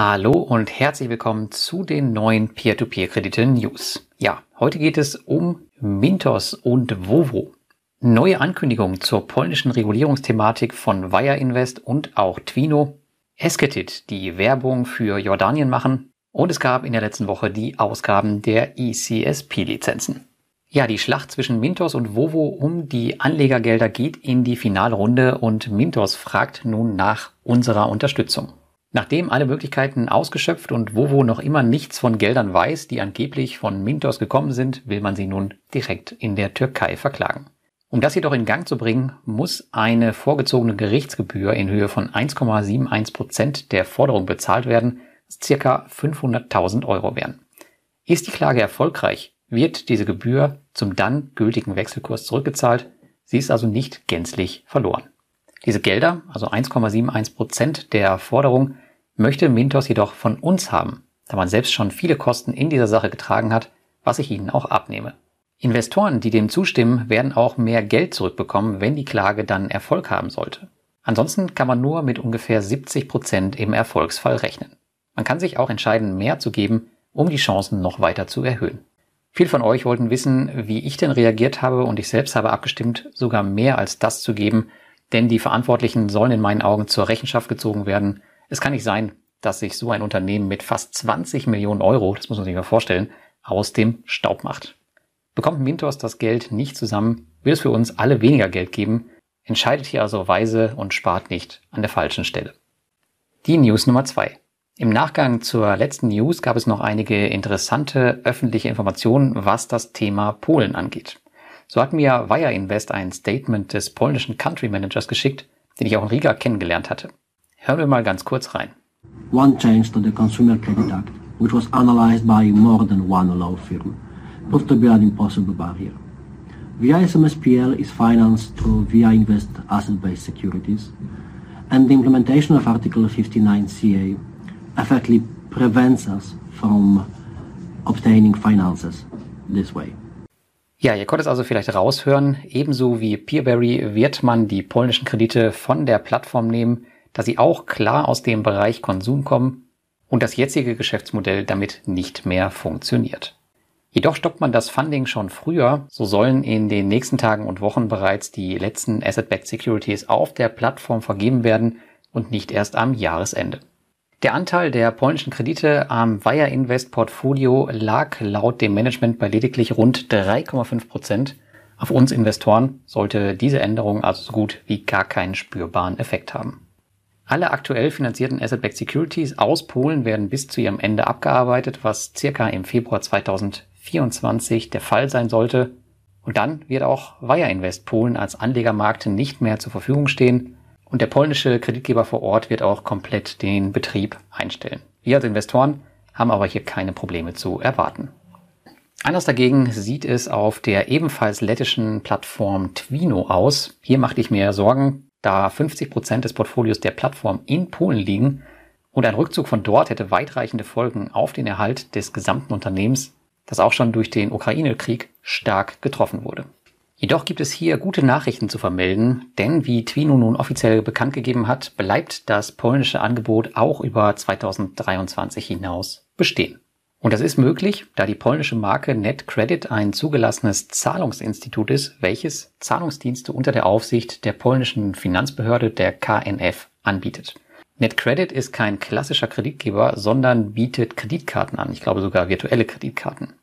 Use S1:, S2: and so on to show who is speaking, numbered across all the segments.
S1: Hallo und herzlich willkommen zu den neuen Peer-to-Peer-Kredite-News. Ja, heute geht es um Mintos und Vovo. Neue Ankündigungen zur polnischen Regulierungsthematik von Wire Invest und auch Twino. Esketit, die Werbung für Jordanien machen. Und es gab in der letzten Woche die Ausgaben der ECSP-Lizenzen. Ja, die Schlacht zwischen Mintos und Vovo um die Anlegergelder geht in die Finalrunde und Mintos fragt nun nach unserer Unterstützung. Nachdem alle Möglichkeiten ausgeschöpft und Vovo noch immer nichts von Geldern weiß, die angeblich von Mintos gekommen sind, will man sie nun direkt in der Türkei verklagen. Um das jedoch in Gang zu bringen, muss eine vorgezogene Gerichtsgebühr in Höhe von 1,71 Prozent der Forderung bezahlt werden, was circa 500.000 Euro wären. Ist die Klage erfolgreich, wird diese Gebühr zum dann gültigen Wechselkurs zurückgezahlt, sie ist also nicht gänzlich verloren. Diese Gelder, also 1,71 Prozent der Forderung, möchte Mintos jedoch von uns haben, da man selbst schon viele Kosten in dieser Sache getragen hat, was ich ihnen auch abnehme. Investoren, die dem zustimmen, werden auch mehr Geld zurückbekommen, wenn die Klage dann Erfolg haben sollte. Ansonsten kann man nur mit ungefähr 70 Prozent im Erfolgsfall rechnen. Man kann sich auch entscheiden, mehr zu geben, um die Chancen noch weiter zu erhöhen. Viele von euch wollten wissen, wie ich denn reagiert habe und ich selbst habe abgestimmt, sogar mehr als das zu geben, denn die Verantwortlichen sollen in meinen Augen zur Rechenschaft gezogen werden. Es kann nicht sein, dass sich so ein Unternehmen mit fast 20 Millionen Euro, das muss man sich mal vorstellen, aus dem Staub macht. Bekommt Mintos das Geld nicht zusammen, wird es für uns alle weniger Geld geben, entscheidet hier also weise und spart nicht an der falschen Stelle. Die News Nummer zwei. Im Nachgang zur letzten News gab es noch einige interessante öffentliche Informationen, was das Thema Polen angeht. So hat mir Wire Invest ein Statement des polnischen Country Managers geschickt, den ich auch in Riga kennengelernt hatte. Hören wir mal ganz kurz rein.
S2: One change to the Consumer Credit Act, which was analyzed by more than one law firm, proved to be an impossible barrier. VIA SMSPL is financed through VIA Invest asset-based securities, and the implementation of Article 59CA effectively prevents us from obtaining finances this way.
S1: Ja, ihr konntet es also vielleicht raushören. Ebenso wie Peerberry wird man die polnischen Kredite von der Plattform nehmen, da sie auch klar aus dem Bereich Konsum kommen und das jetzige Geschäftsmodell damit nicht mehr funktioniert. Jedoch stoppt man das Funding schon früher, so sollen in den nächsten Tagen und Wochen bereits die letzten Asset-Backed Securities auf der Plattform vergeben werden und nicht erst am Jahresende. Der Anteil der polnischen Kredite am Wire Invest Portfolio lag laut dem Management bei lediglich rund 3,5 Prozent. Auf uns Investoren sollte diese Änderung also so gut wie gar keinen spürbaren Effekt haben. Alle aktuell finanzierten Asset-Backed Securities aus Polen werden bis zu ihrem Ende abgearbeitet, was circa im Februar 2024 der Fall sein sollte. Und dann wird auch Wire Invest Polen als Anlegermarkt nicht mehr zur Verfügung stehen und der polnische Kreditgeber vor Ort wird auch komplett den Betrieb einstellen. Wir als Investoren haben aber hier keine Probleme zu erwarten. Anders dagegen sieht es auf der ebenfalls lettischen Plattform Twino aus. Hier machte ich mir Sorgen, da 50 Prozent des Portfolios der Plattform in Polen liegen und ein Rückzug von dort hätte weitreichende Folgen auf den Erhalt des gesamten Unternehmens, das auch schon durch den Ukraine-Krieg stark getroffen wurde. Jedoch gibt es hier gute Nachrichten zu vermelden, denn wie Twino nun offiziell bekannt gegeben hat, bleibt das polnische Angebot auch über 2023 hinaus bestehen. Und das ist möglich, da die polnische Marke NetCredit ein zugelassenes Zahlungsinstitut ist, welches Zahlungsdienste unter der Aufsicht der polnischen Finanzbehörde der KNF anbietet. NetCredit ist kein klassischer Kreditgeber, sondern bietet Kreditkarten an, ich glaube sogar virtuelle Kreditkarten.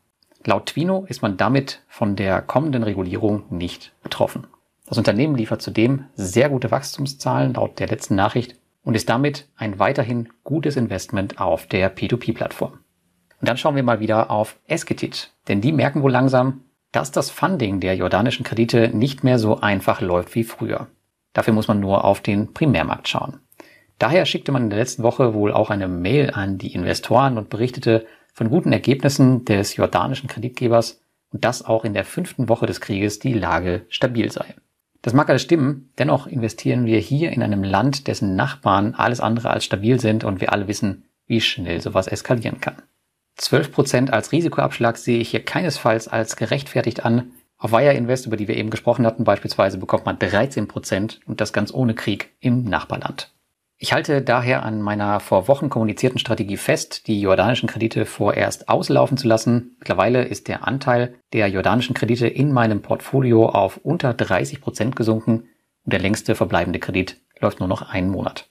S1: Laut Twino ist man damit von der kommenden Regulierung nicht betroffen. Das Unternehmen liefert zudem sehr gute Wachstumszahlen laut der letzten Nachricht und ist damit ein weiterhin gutes Investment auf der P2P-Plattform. Und dann schauen wir mal wieder auf Esketit, denn die merken wohl langsam, dass das Funding der jordanischen Kredite nicht mehr so einfach läuft wie früher. Dafür muss man nur auf den Primärmarkt schauen. Daher schickte man in der letzten Woche wohl auch eine Mail an die Investoren und berichtete, von guten Ergebnissen des jordanischen Kreditgebers und dass auch in der fünften Woche des Krieges die Lage stabil sei. Das mag alles stimmen, dennoch investieren wir hier in einem Land, dessen Nachbarn alles andere als stabil sind und wir alle wissen, wie schnell sowas eskalieren kann. 12% als Risikoabschlag sehe ich hier keinesfalls als gerechtfertigt an. Auf Wire Invest, über die wir eben gesprochen hatten, beispielsweise bekommt man 13% und das ganz ohne Krieg im Nachbarland. Ich halte daher an meiner vor Wochen kommunizierten Strategie fest, die jordanischen Kredite vorerst auslaufen zu lassen. Mittlerweile ist der Anteil der jordanischen Kredite in meinem Portfolio auf unter 30 Prozent gesunken und der längste verbleibende Kredit läuft nur noch einen Monat.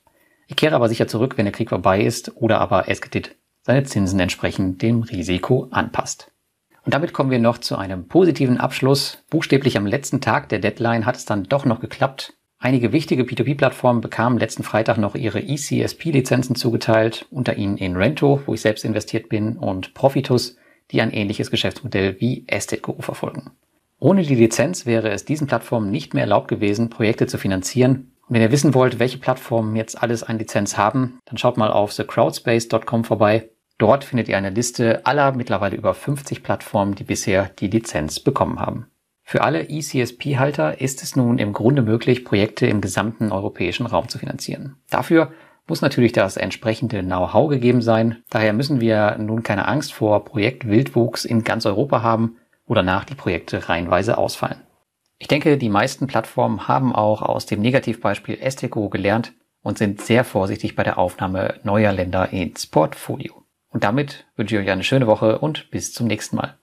S1: Ich kehre aber sicher zurück, wenn der Krieg vorbei ist oder aber Eskedit seine Zinsen entsprechend dem Risiko anpasst. Und damit kommen wir noch zu einem positiven Abschluss. Buchstäblich am letzten Tag der Deadline hat es dann doch noch geklappt. Einige wichtige P2P-Plattformen bekamen letzten Freitag noch ihre ECSP-Lizenzen zugeteilt, unter ihnen in Rento, wo ich selbst investiert bin, und Profitus, die ein ähnliches Geschäftsmodell wie Estate verfolgen. Ohne die Lizenz wäre es diesen Plattformen nicht mehr erlaubt gewesen, Projekte zu finanzieren. Und wenn ihr wissen wollt, welche Plattformen jetzt alles eine Lizenz haben, dann schaut mal auf thecrowdspace.com vorbei. Dort findet ihr eine Liste aller mittlerweile über 50 Plattformen, die bisher die Lizenz bekommen haben. Für alle eCSP-Halter ist es nun im Grunde möglich, Projekte im gesamten europäischen Raum zu finanzieren. Dafür muss natürlich das entsprechende Know-how gegeben sein. Daher müssen wir nun keine Angst vor Projektwildwuchs in ganz Europa haben, wo danach die Projekte reihenweise ausfallen. Ich denke, die meisten Plattformen haben auch aus dem Negativbeispiel Esteco gelernt und sind sehr vorsichtig bei der Aufnahme neuer Länder ins Portfolio. Und damit wünsche ich euch eine schöne Woche und bis zum nächsten Mal.